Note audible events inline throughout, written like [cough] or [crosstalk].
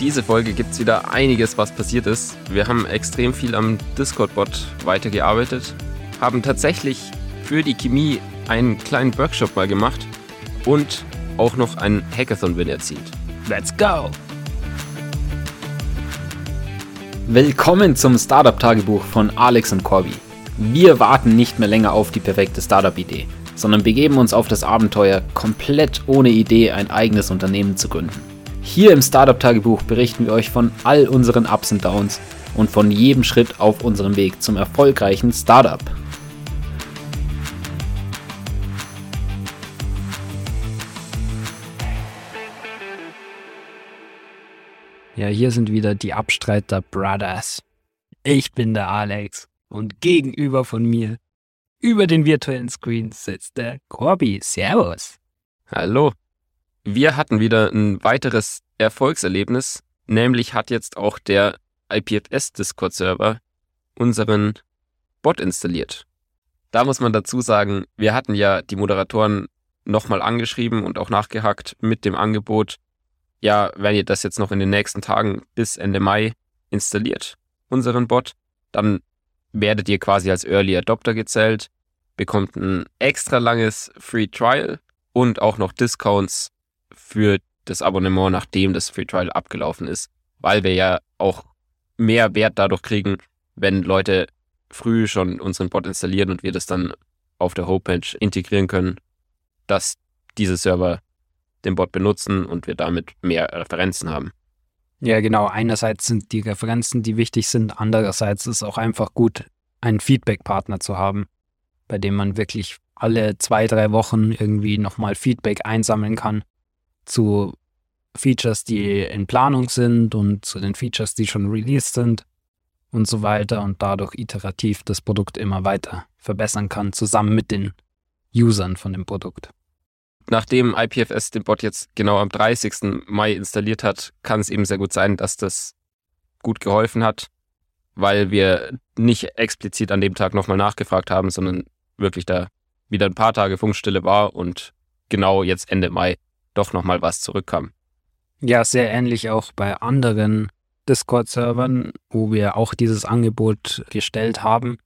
diese Folge gibt es wieder einiges, was passiert ist. Wir haben extrem viel am Discord-Bot weitergearbeitet, haben tatsächlich für die Chemie einen kleinen Workshop mal gemacht und auch noch einen Hackathon-Win erzielt. Let's go! Willkommen zum Startup-Tagebuch von Alex und Corby. Wir warten nicht mehr länger auf die perfekte Startup-Idee, sondern begeben uns auf das Abenteuer, komplett ohne Idee ein eigenes Unternehmen zu gründen. Hier im Startup-Tagebuch berichten wir euch von all unseren Ups und Downs und von jedem Schritt auf unserem Weg zum erfolgreichen Startup. Ja, hier sind wieder die Abstreiter Brothers. Ich bin der Alex und gegenüber von mir, über den virtuellen Screen, sitzt der Corby. Servus. Hallo. Wir hatten wieder ein weiteres Erfolgserlebnis, nämlich hat jetzt auch der IPFS Discord Server unseren Bot installiert. Da muss man dazu sagen, wir hatten ja die Moderatoren nochmal angeschrieben und auch nachgehackt mit dem Angebot, ja, wenn ihr das jetzt noch in den nächsten Tagen bis Ende Mai installiert, unseren Bot, dann werdet ihr quasi als Early Adopter gezählt, bekommt ein extra langes Free Trial und auch noch Discounts für das Abonnement, nachdem das Free Trial abgelaufen ist, weil wir ja auch mehr Wert dadurch kriegen, wenn Leute früh schon unseren Bot installieren und wir das dann auf der Homepage integrieren können, dass diese Server den Bot benutzen und wir damit mehr Referenzen haben. Ja, genau. Einerseits sind die Referenzen, die wichtig sind. Andererseits ist es auch einfach gut, einen Feedback-Partner zu haben, bei dem man wirklich alle zwei, drei Wochen irgendwie nochmal Feedback einsammeln kann zu Features, die in Planung sind und zu den Features, die schon released sind und so weiter und dadurch iterativ das Produkt immer weiter verbessern kann, zusammen mit den Usern von dem Produkt. Nachdem IPFS den Bot jetzt genau am 30. Mai installiert hat, kann es eben sehr gut sein, dass das gut geholfen hat, weil wir nicht explizit an dem Tag nochmal nachgefragt haben, sondern wirklich da wieder ein paar Tage Funkstille war und genau jetzt Ende Mai doch nochmal was zurückkam. Ja, sehr ähnlich auch bei anderen Discord-Servern, wo wir auch dieses Angebot gestellt haben,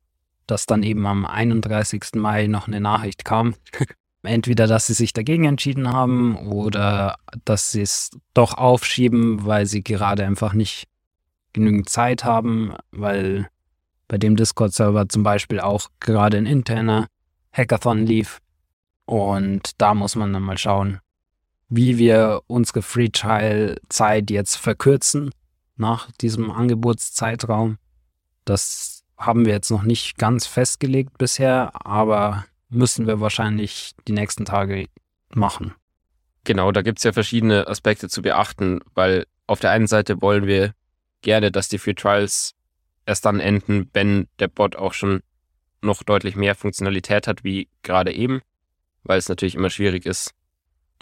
dass dann eben am 31. Mai noch eine Nachricht kam, [laughs] entweder, dass sie sich dagegen entschieden haben oder dass sie es doch aufschieben, weil sie gerade einfach nicht genügend Zeit haben, weil bei dem Discord-Server zum Beispiel auch gerade ein interner Hackathon lief. Und da muss man dann mal schauen, wie wir unsere Free Trial Zeit jetzt verkürzen nach diesem Angebotszeitraum. Das haben wir jetzt noch nicht ganz festgelegt bisher, aber müssen wir wahrscheinlich die nächsten Tage machen. Genau, da gibt es ja verschiedene Aspekte zu beachten, weil auf der einen Seite wollen wir gerne, dass die Free Trials erst dann enden, wenn der Bot auch schon noch deutlich mehr Funktionalität hat, wie gerade eben, weil es natürlich immer schwierig ist,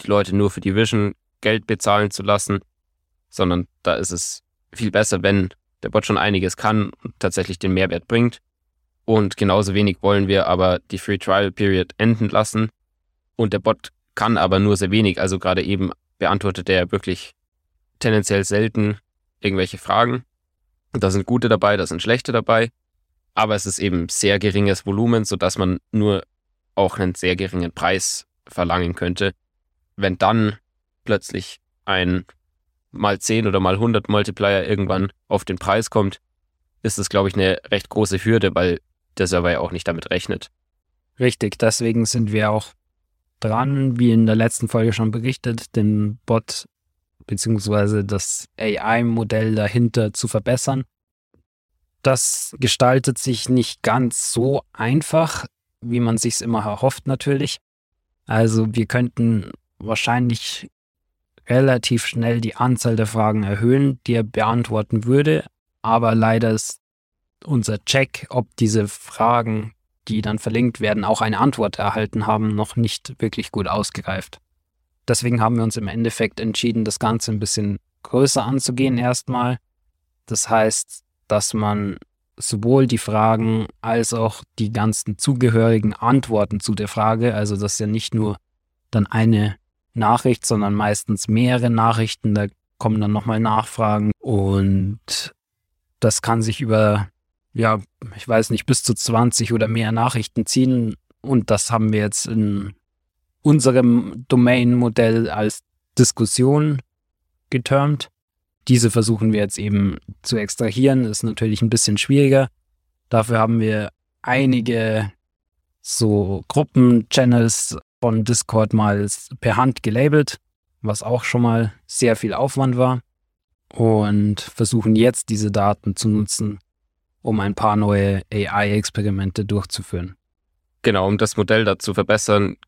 die Leute nur für die Vision Geld bezahlen zu lassen, sondern da ist es viel besser, wenn der Bot schon einiges kann und tatsächlich den Mehrwert bringt. Und genauso wenig wollen wir aber die Free Trial Period enden lassen. Und der Bot kann aber nur sehr wenig. Also gerade eben beantwortet er wirklich tendenziell selten irgendwelche Fragen. Da sind gute dabei, da sind schlechte dabei. Aber es ist eben sehr geringes Volumen, sodass man nur auch einen sehr geringen Preis verlangen könnte. Wenn dann plötzlich ein mal 10 oder mal 100 Multiplier irgendwann auf den Preis kommt, ist das, glaube ich, eine recht große Hürde, weil der Server ja auch nicht damit rechnet. Richtig, deswegen sind wir auch dran, wie in der letzten Folge schon berichtet, den Bot bzw. das AI-Modell dahinter zu verbessern. Das gestaltet sich nicht ganz so einfach, wie man sich immer erhofft natürlich. Also wir könnten wahrscheinlich relativ schnell die Anzahl der Fragen erhöhen, die er beantworten würde, aber leider ist unser Check, ob diese Fragen, die dann verlinkt werden, auch eine Antwort erhalten haben, noch nicht wirklich gut ausgereift. Deswegen haben wir uns im Endeffekt entschieden, das Ganze ein bisschen größer anzugehen erstmal. Das heißt, dass man sowohl die Fragen als auch die ganzen zugehörigen Antworten zu der Frage, also dass ja nicht nur dann eine Nachricht, sondern meistens mehrere Nachrichten. Da kommen dann nochmal Nachfragen und das kann sich über, ja, ich weiß nicht, bis zu 20 oder mehr Nachrichten ziehen und das haben wir jetzt in unserem Domain-Modell als Diskussion getermt. Diese versuchen wir jetzt eben zu extrahieren, ist natürlich ein bisschen schwieriger. Dafür haben wir einige so Gruppen-Channels von Discord mal per Hand gelabelt, was auch schon mal sehr viel Aufwand war. Und versuchen jetzt diese Daten zu nutzen, um ein paar neue AI-Experimente durchzuführen. Genau, um das Modell da zu verbessern,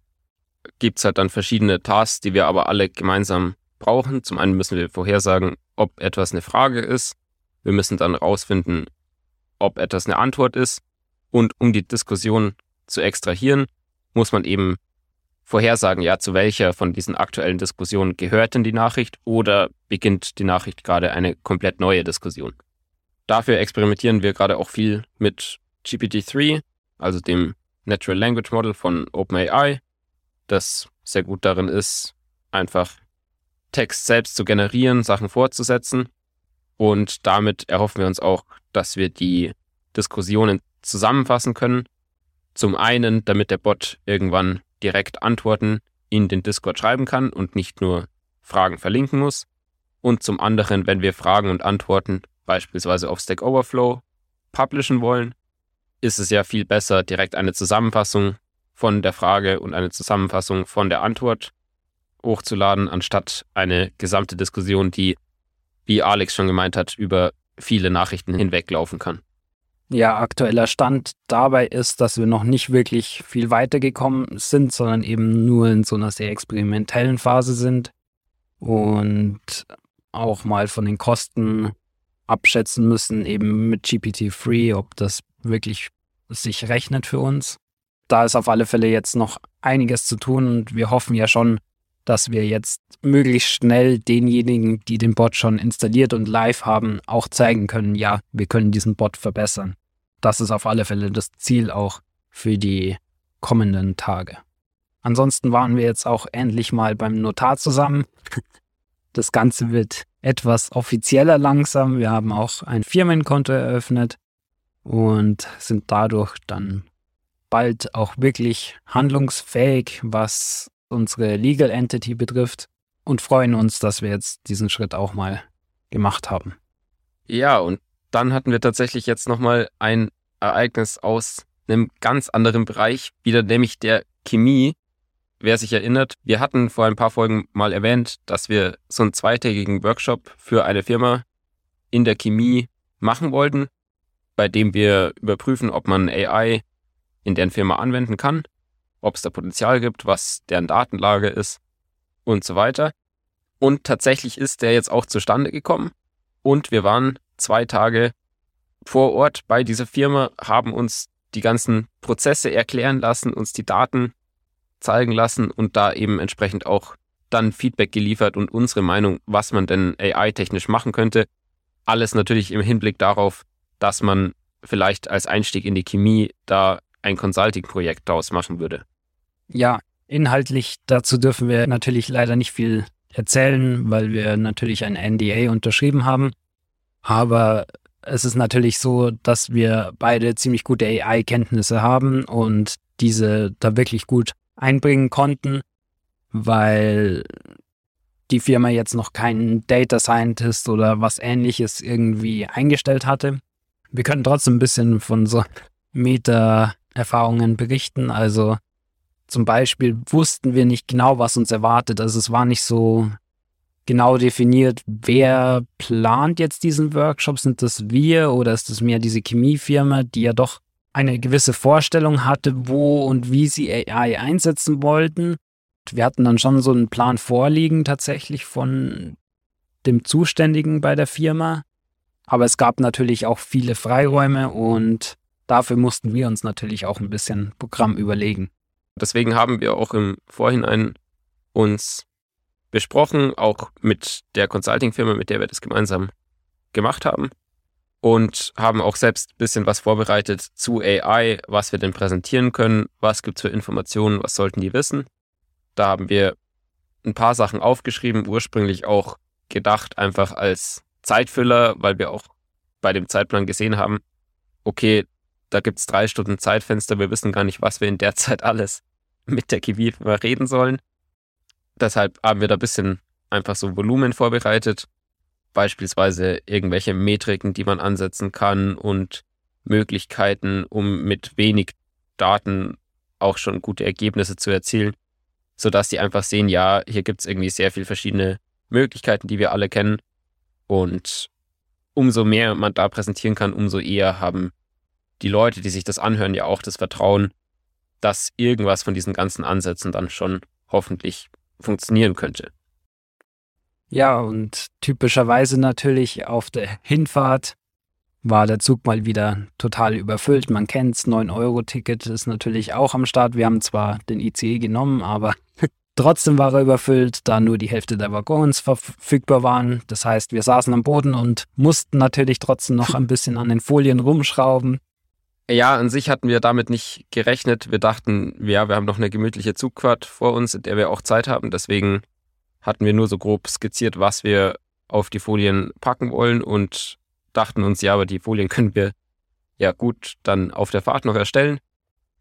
gibt es halt dann verschiedene Tasks, die wir aber alle gemeinsam brauchen. Zum einen müssen wir vorhersagen, ob etwas eine Frage ist. Wir müssen dann herausfinden, ob etwas eine Antwort ist. Und um die Diskussion zu extrahieren, muss man eben vorhersagen, ja, zu welcher von diesen aktuellen Diskussionen gehört denn die Nachricht oder beginnt die Nachricht gerade eine komplett neue Diskussion. Dafür experimentieren wir gerade auch viel mit GPT-3, also dem Natural Language Model von OpenAI, das sehr gut darin ist, einfach Text selbst zu generieren, Sachen fortzusetzen. Und damit erhoffen wir uns auch, dass wir die Diskussionen zusammenfassen können. Zum einen, damit der Bot irgendwann direkt Antworten in den Discord schreiben kann und nicht nur Fragen verlinken muss. Und zum anderen, wenn wir Fragen und Antworten beispielsweise auf Stack Overflow publishen wollen, ist es ja viel besser, direkt eine Zusammenfassung von der Frage und eine Zusammenfassung von der Antwort hochzuladen, anstatt eine gesamte Diskussion, die, wie Alex schon gemeint hat, über viele Nachrichten hinweglaufen kann. Ja, aktueller Stand dabei ist, dass wir noch nicht wirklich viel weitergekommen sind, sondern eben nur in so einer sehr experimentellen Phase sind und auch mal von den Kosten abschätzen müssen, eben mit GPT-3, ob das wirklich sich rechnet für uns. Da ist auf alle Fälle jetzt noch einiges zu tun und wir hoffen ja schon, dass wir jetzt möglichst schnell denjenigen, die den Bot schon installiert und live haben, auch zeigen können, ja, wir können diesen Bot verbessern. Das ist auf alle Fälle das Ziel auch für die kommenden Tage. Ansonsten waren wir jetzt auch endlich mal beim Notar zusammen. [laughs] Das Ganze wird etwas offizieller langsam. Wir haben auch ein Firmenkonto eröffnet und sind dadurch dann bald auch wirklich handlungsfähig, was unsere Legal Entity betrifft und freuen uns, dass wir jetzt diesen Schritt auch mal gemacht haben. Ja, und dann hatten wir tatsächlich jetzt nochmal ein Ereignis aus einem ganz anderen Bereich, wieder nämlich der Chemie. Wer sich erinnert, wir hatten vor ein paar Folgen mal erwähnt, dass wir so einen zweitägigen Workshop für eine Firma in der Chemie machen wollten, bei dem wir überprüfen, ob man AI in deren Firma anwenden kann ob es da Potenzial gibt, was deren Datenlage ist und so weiter. Und tatsächlich ist der jetzt auch zustande gekommen. Und wir waren zwei Tage vor Ort bei dieser Firma, haben uns die ganzen Prozesse erklären lassen, uns die Daten zeigen lassen und da eben entsprechend auch dann Feedback geliefert und unsere Meinung, was man denn AI-technisch machen könnte. Alles natürlich im Hinblick darauf, dass man vielleicht als Einstieg in die Chemie da ein Consulting-Projekt daraus machen würde. Ja, inhaltlich dazu dürfen wir natürlich leider nicht viel erzählen, weil wir natürlich ein NDA unterschrieben haben. Aber es ist natürlich so, dass wir beide ziemlich gute AI-Kenntnisse haben und diese da wirklich gut einbringen konnten, weil die Firma jetzt noch keinen Data Scientist oder was ähnliches irgendwie eingestellt hatte. Wir können trotzdem ein bisschen von so Meta-Erfahrungen berichten. Also zum Beispiel wussten wir nicht genau, was uns erwartet. Also es war nicht so genau definiert, wer plant jetzt diesen Workshop. Sind das wir oder ist das mehr diese Chemiefirma, die ja doch eine gewisse Vorstellung hatte, wo und wie sie AI einsetzen wollten. Wir hatten dann schon so einen Plan vorliegen tatsächlich von dem Zuständigen bei der Firma. Aber es gab natürlich auch viele Freiräume und dafür mussten wir uns natürlich auch ein bisschen Programm überlegen. Deswegen haben wir auch im Vorhinein uns besprochen, auch mit der Consulting-Firma, mit der wir das gemeinsam gemacht haben. Und haben auch selbst ein bisschen was vorbereitet zu AI, was wir denn präsentieren können, was gibt es für Informationen, was sollten die wissen. Da haben wir ein paar Sachen aufgeschrieben, ursprünglich auch gedacht, einfach als Zeitfüller, weil wir auch bei dem Zeitplan gesehen haben, okay, da gibt es drei Stunden Zeitfenster, wir wissen gar nicht, was wir in der [laughs] Zeit alles mit der Kiwi reden sollen. Deshalb haben wir da ein bisschen einfach so Volumen vorbereitet, beispielsweise irgendwelche Metriken, die man ansetzen kann und Möglichkeiten, um mit wenig Daten auch schon gute Ergebnisse zu erzielen, sodass die einfach sehen, ja, hier gibt es irgendwie sehr viele verschiedene Möglichkeiten, die wir alle kennen. Und umso mehr man da präsentieren kann, umso eher haben die Leute, die sich das anhören, ja auch das Vertrauen, dass irgendwas von diesen ganzen Ansätzen dann schon hoffentlich funktionieren könnte. Ja, und typischerweise natürlich auf der Hinfahrt war der Zug mal wieder total überfüllt. Man kennt's, 9-Euro-Ticket ist natürlich auch am Start. Wir haben zwar den ICE genommen, aber [laughs] trotzdem war er überfüllt, da nur die Hälfte der Waggons verfügbar waren. Das heißt, wir saßen am Boden und mussten natürlich trotzdem noch ein bisschen an den Folien rumschrauben. Ja, an sich hatten wir damit nicht gerechnet. Wir dachten, ja, wir haben noch eine gemütliche Zugfahrt vor uns, in der wir auch Zeit haben. Deswegen hatten wir nur so grob skizziert, was wir auf die Folien packen wollen und dachten uns, ja, aber die Folien können wir ja gut dann auf der Fahrt noch erstellen.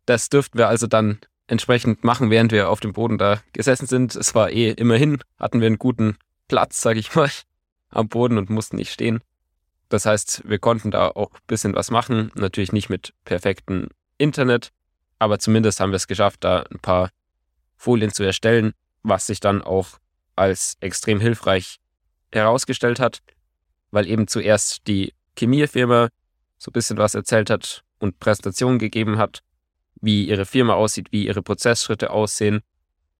Das dürften wir also dann entsprechend machen, während wir auf dem Boden da gesessen sind. Es war eh immerhin, hatten wir einen guten Platz, sag ich mal, am Boden und mussten nicht stehen. Das heißt, wir konnten da auch ein bisschen was machen. Natürlich nicht mit perfektem Internet, aber zumindest haben wir es geschafft, da ein paar Folien zu erstellen, was sich dann auch als extrem hilfreich herausgestellt hat, weil eben zuerst die Chemiefirma so ein bisschen was erzählt hat und Präsentationen gegeben hat, wie ihre Firma aussieht, wie ihre Prozessschritte aussehen,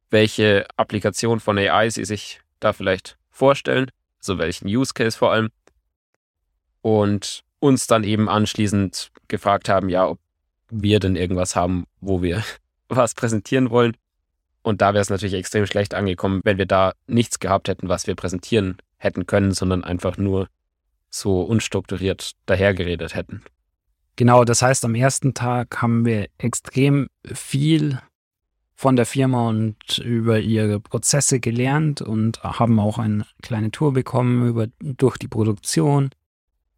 welche Applikation von AI sie sich da vielleicht vorstellen, so welchen Use Case vor allem und uns dann eben anschließend gefragt haben, ja, ob wir denn irgendwas haben, wo wir [laughs] was präsentieren wollen. Und da wäre es natürlich extrem schlecht angekommen, wenn wir da nichts gehabt hätten, was wir präsentieren hätten können, sondern einfach nur so unstrukturiert dahergeredet hätten. Genau, das heißt, am ersten Tag haben wir extrem viel von der Firma und über ihre Prozesse gelernt und haben auch eine kleine Tour bekommen über, durch die Produktion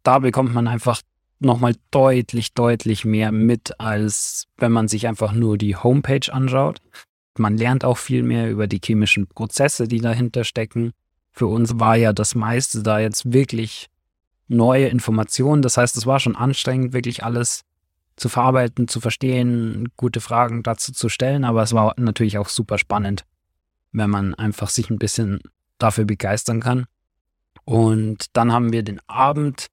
da bekommt man einfach nochmal deutlich, deutlich mehr mit, als wenn man sich einfach nur die Homepage anschaut. Man lernt auch viel mehr über die chemischen Prozesse, die dahinter stecken. Für uns war ja das meiste da jetzt wirklich neue Informationen. Das heißt, es war schon anstrengend, wirklich alles zu verarbeiten, zu verstehen, gute Fragen dazu zu stellen. Aber es war natürlich auch super spannend, wenn man einfach sich ein bisschen dafür begeistern kann. Und dann haben wir den Abend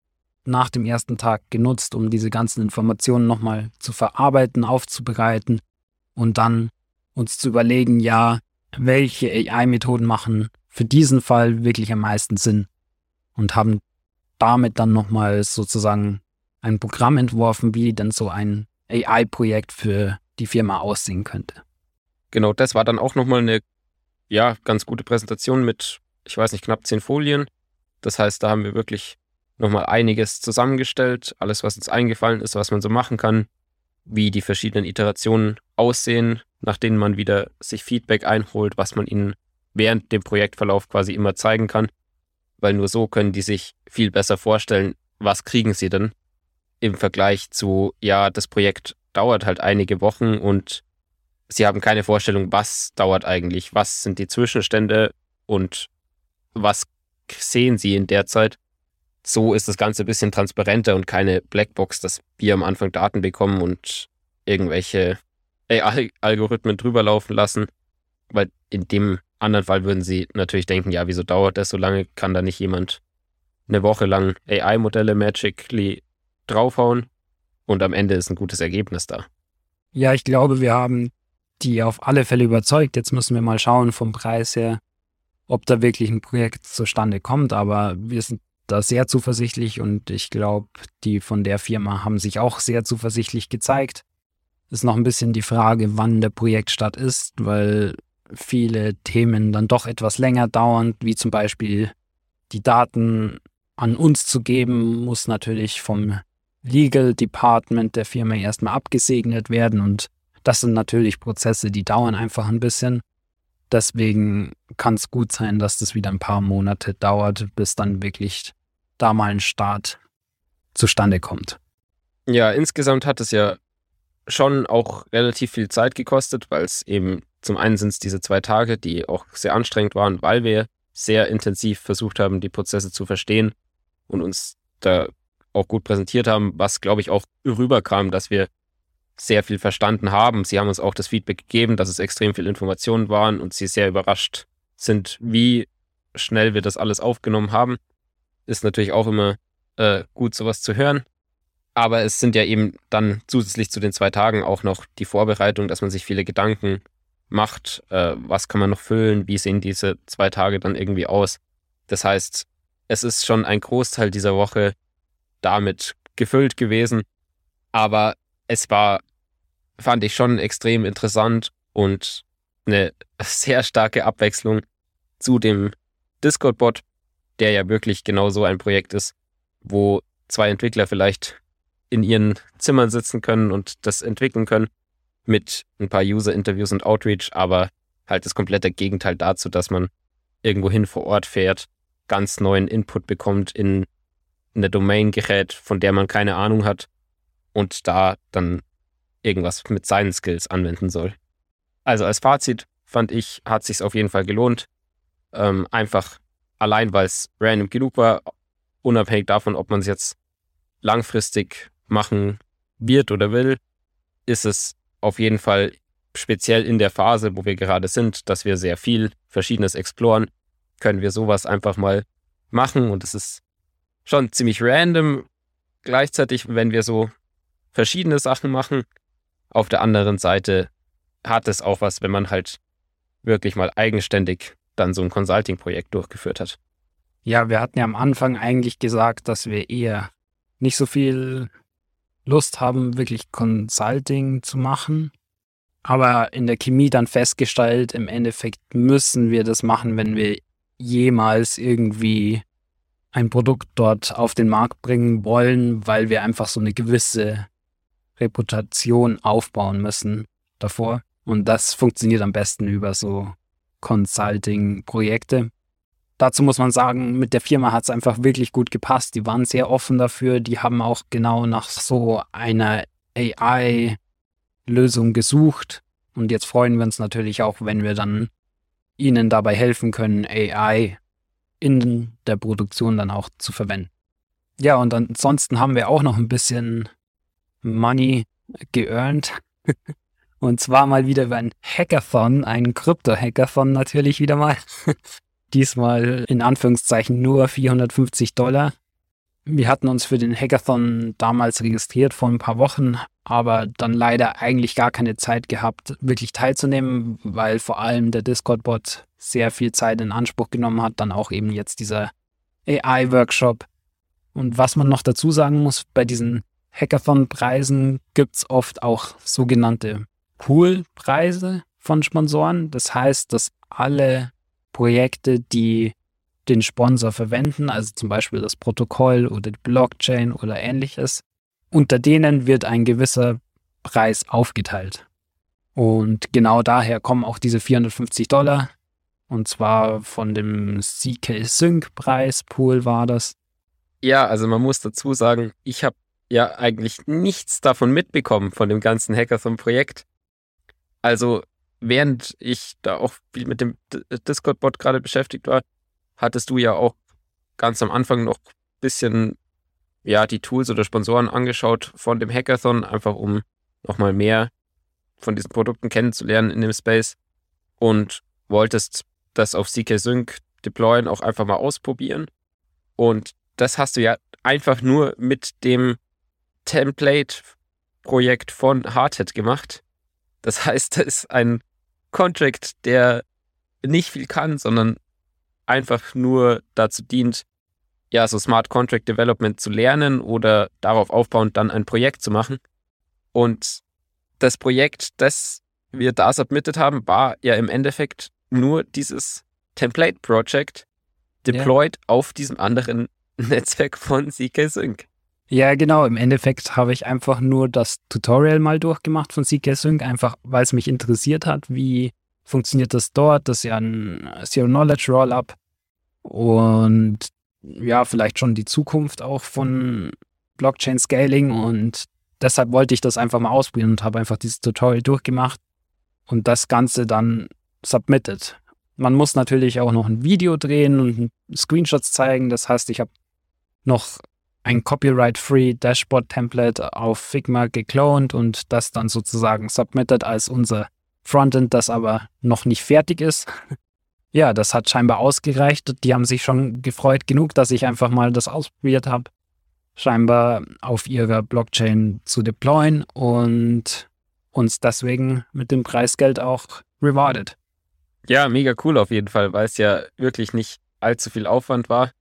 nach dem ersten Tag genutzt, um diese ganzen Informationen nochmal zu verarbeiten, aufzubereiten und dann uns zu überlegen, ja, welche AI-Methoden machen für diesen Fall wirklich am meisten Sinn und haben damit dann nochmal sozusagen ein Programm entworfen, wie denn so ein AI-Projekt für die Firma aussehen könnte. Genau, das war dann auch nochmal eine, ja, ganz gute Präsentation mit, ich weiß nicht, knapp zehn Folien. Das heißt, da haben wir wirklich nochmal einiges zusammengestellt, alles, was uns eingefallen ist, was man so machen kann, wie die verschiedenen Iterationen aussehen, nach denen man wieder sich Feedback einholt, was man ihnen während dem Projektverlauf quasi immer zeigen kann, weil nur so können die sich viel besser vorstellen, was kriegen sie denn? Im Vergleich zu, ja, das Projekt dauert halt einige Wochen und sie haben keine Vorstellung, was dauert eigentlich, was sind die Zwischenstände und was sehen sie in der Zeit so ist das Ganze ein bisschen transparenter und keine Blackbox, dass wir am Anfang Daten bekommen und irgendwelche AI-Algorithmen drüber laufen lassen. Weil in dem anderen Fall würden sie natürlich denken, ja, wieso dauert das so lange? Kann da nicht jemand eine Woche lang AI-Modelle magically draufhauen? Und am Ende ist ein gutes Ergebnis da. Ja, ich glaube, wir haben die auf alle Fälle überzeugt. Jetzt müssen wir mal schauen vom Preis her, ob da wirklich ein Projekt zustande kommt. Aber wir sind da sehr zuversichtlich und ich glaube, die von der Firma haben sich auch sehr zuversichtlich gezeigt. Ist noch ein bisschen die Frage, wann der Projektstart ist, weil viele Themen dann doch etwas länger dauern, wie zum Beispiel die Daten an uns zu geben, muss natürlich vom Legal Department der Firma erstmal abgesegnet werden und das sind natürlich Prozesse, die dauern einfach ein bisschen. Deswegen kann es gut sein, dass das wieder ein paar Monate dauert, bis dann wirklich da mal ein Start zustande kommt. Ja, insgesamt hat es ja schon auch relativ viel Zeit gekostet, weil es eben zum einen sind es diese zwei Tage, die auch sehr anstrengend waren, weil wir sehr intensiv versucht haben, die Prozesse zu verstehen und uns da auch gut präsentiert haben, was glaube ich auch rüberkam, dass wir sehr viel verstanden haben. Sie haben uns auch das Feedback gegeben, dass es extrem viel Informationen waren und sie sehr überrascht sind, wie schnell wir das alles aufgenommen haben. Ist natürlich auch immer äh, gut, sowas zu hören. Aber es sind ja eben dann zusätzlich zu den zwei Tagen auch noch die Vorbereitung, dass man sich viele Gedanken macht, äh, was kann man noch füllen, wie sehen diese zwei Tage dann irgendwie aus. Das heißt, es ist schon ein Großteil dieser Woche damit gefüllt gewesen, aber es war, fand ich schon extrem interessant und eine [laughs] sehr starke Abwechslung zu dem Discord-Bot, der ja wirklich genau so ein Projekt ist, wo zwei Entwickler vielleicht in ihren Zimmern sitzen können und das entwickeln können mit ein paar User-Interviews und Outreach, aber halt das komplette Gegenteil dazu, dass man irgendwohin vor Ort fährt, ganz neuen Input bekommt in eine Domain gerät, von der man keine Ahnung hat und da dann irgendwas mit seinen Skills anwenden soll. Also als Fazit fand ich, hat sich auf jeden Fall gelohnt. Ähm, einfach allein, weil es random genug war, unabhängig davon, ob man es jetzt langfristig machen wird oder will, ist es auf jeden Fall speziell in der Phase, wo wir gerade sind, dass wir sehr viel Verschiedenes exploren, können wir sowas einfach mal machen und es ist schon ziemlich random gleichzeitig, wenn wir so verschiedene Sachen machen. Auf der anderen Seite hat es auch was, wenn man halt wirklich mal eigenständig dann so ein Consulting-Projekt durchgeführt hat. Ja, wir hatten ja am Anfang eigentlich gesagt, dass wir eher nicht so viel Lust haben, wirklich Consulting zu machen. Aber in der Chemie dann festgestellt, im Endeffekt müssen wir das machen, wenn wir jemals irgendwie ein Produkt dort auf den Markt bringen wollen, weil wir einfach so eine gewisse Reputation aufbauen müssen davor. Und das funktioniert am besten über so Consulting-Projekte. Dazu muss man sagen, mit der Firma hat es einfach wirklich gut gepasst. Die waren sehr offen dafür. Die haben auch genau nach so einer AI-Lösung gesucht. Und jetzt freuen wir uns natürlich auch, wenn wir dann ihnen dabei helfen können, AI in der Produktion dann auch zu verwenden. Ja, und ansonsten haben wir auch noch ein bisschen Money geearnt. [laughs] und zwar mal wieder über ein Hackathon, ein Krypto-Hackathon natürlich wieder mal. [laughs] Diesmal in Anführungszeichen nur 450 Dollar. Wir hatten uns für den Hackathon damals registriert vor ein paar Wochen, aber dann leider eigentlich gar keine Zeit gehabt, wirklich teilzunehmen, weil vor allem der Discord-Bot sehr viel Zeit in Anspruch genommen hat. Dann auch eben jetzt dieser AI-Workshop. Und was man noch dazu sagen muss, bei diesen Hackathon-Preisen gibt es oft auch sogenannte Pool-Preise von Sponsoren. Das heißt, dass alle Projekte, die den Sponsor verwenden, also zum Beispiel das Protokoll oder die Blockchain oder ähnliches. Unter denen wird ein gewisser Preis aufgeteilt. Und genau daher kommen auch diese 450 Dollar. Und zwar von dem CK Sync Preis Pool war das. Ja, also man muss dazu sagen, ich habe ja eigentlich nichts davon mitbekommen von dem ganzen Hackathon-Projekt. Also während ich da auch viel mit dem Discord-Bot gerade beschäftigt war, hattest du ja auch ganz am Anfang noch ein bisschen ja, die Tools oder Sponsoren angeschaut von dem Hackathon, einfach um nochmal mehr von diesen Produkten kennenzulernen in dem Space und wolltest das auf CK Sync deployen, auch einfach mal ausprobieren. Und das hast du ja einfach nur mit dem Template-Projekt von Hardhead gemacht. Das heißt, das ist ein Contract, der nicht viel kann, sondern einfach nur dazu dient, ja, so Smart Contract Development zu lernen oder darauf aufbauend dann ein Projekt zu machen. Und das Projekt, das wir da submitted haben, war ja im Endeffekt nur dieses Template Project deployed ja. auf diesem anderen [laughs] Netzwerk von CK Sync. Ja, genau. Im Endeffekt habe ich einfach nur das Tutorial mal durchgemacht von CK Sync, einfach weil es mich interessiert hat, wie funktioniert das dort? Das ist ja ein Zero-Knowledge-Rollup und ja, vielleicht schon die Zukunft auch von Blockchain-Scaling und deshalb wollte ich das einfach mal ausprobieren und habe einfach dieses Tutorial durchgemacht und das Ganze dann submitted. Man muss natürlich auch noch ein Video drehen und Screenshots zeigen. Das heißt, ich habe noch ein Copyright-Free Dashboard-Template auf Figma geklont und das dann sozusagen submitted als unser Frontend, das aber noch nicht fertig ist. ja, das hat scheinbar ausgereicht. Die haben sich schon gefreut genug, dass ich einfach mal das ausprobiert habe, scheinbar auf ihrer Blockchain zu deployen und uns deswegen mit dem Preisgeld auch rewarded. Ja, mega cool auf jeden Fall, weil es ja wirklich nicht allzu viel Aufwand war,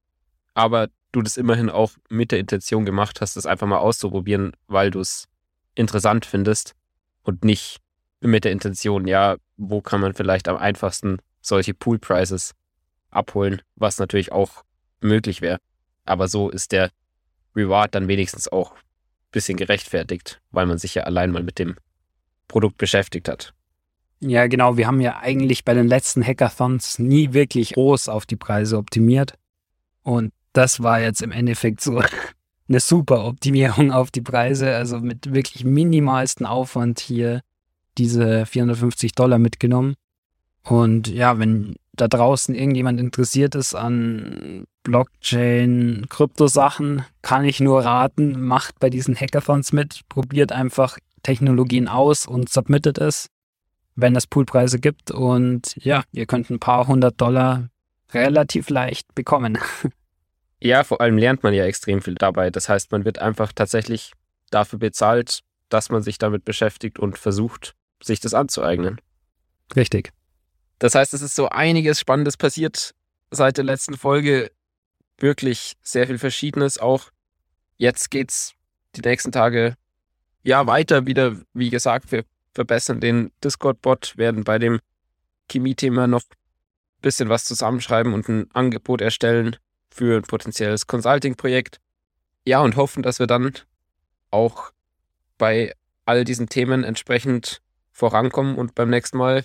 aber du das immerhin auch mit der Intention gemacht hast, das einfach mal auszuprobieren, weil du es interessant findest und nicht mit der Intention, ja, wo kann man vielleicht am einfachsten solche Pool Prices abholen, was natürlich auch möglich wäre. Aber so ist der Reward dann wenigstens auch ein bisschen gerechtfertigt, weil man sich ja allein mal mit dem Produkt beschäftigt hat. Ja, genau. Wir haben ja eigentlich bei den letzten Hackathons nie wirklich groß auf die Preise optimiert. Und das war jetzt im Endeffekt so [laughs] eine super Optimierung auf die Preise. Also mit wirklich minimalsten Aufwand hier diese 450 Dollar mitgenommen. Und ja, wenn da draußen irgendjemand interessiert ist an Blockchain, Kryptosachen, kann ich nur raten, macht bei diesen Hackathons mit, probiert einfach Technologien aus und submittet es, wenn es Poolpreise gibt. Und ja, ihr könnt ein paar hundert Dollar relativ leicht bekommen. [laughs] Ja, vor allem lernt man ja extrem viel dabei. Das heißt, man wird einfach tatsächlich dafür bezahlt, dass man sich damit beschäftigt und versucht, sich das anzueignen. Richtig. Das heißt, es ist so einiges Spannendes passiert seit der letzten Folge. Wirklich sehr viel Verschiedenes auch. Jetzt geht's die nächsten Tage ja weiter wieder. Wie gesagt, wir verbessern den Discord-Bot, werden bei dem Chemie-Thema noch ein bisschen was zusammenschreiben und ein Angebot erstellen für ein potenzielles Consulting-Projekt. Ja, und hoffen, dass wir dann auch bei all diesen Themen entsprechend vorankommen und beim nächsten Mal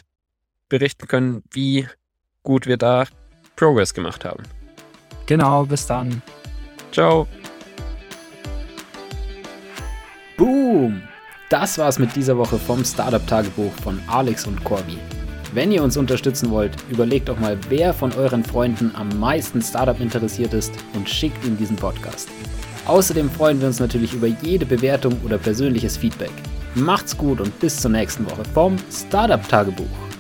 berichten können, wie gut wir da Progress gemacht haben. Genau, bis dann. Ciao. Boom! Das war's mit dieser Woche vom Startup Tagebuch von Alex und Corby. Wenn ihr uns unterstützen wollt, überlegt doch mal, wer von euren Freunden am meisten Startup interessiert ist und schickt ihm diesen Podcast. Außerdem freuen wir uns natürlich über jede Bewertung oder persönliches Feedback. Macht's gut und bis zur nächsten Woche vom Startup Tagebuch.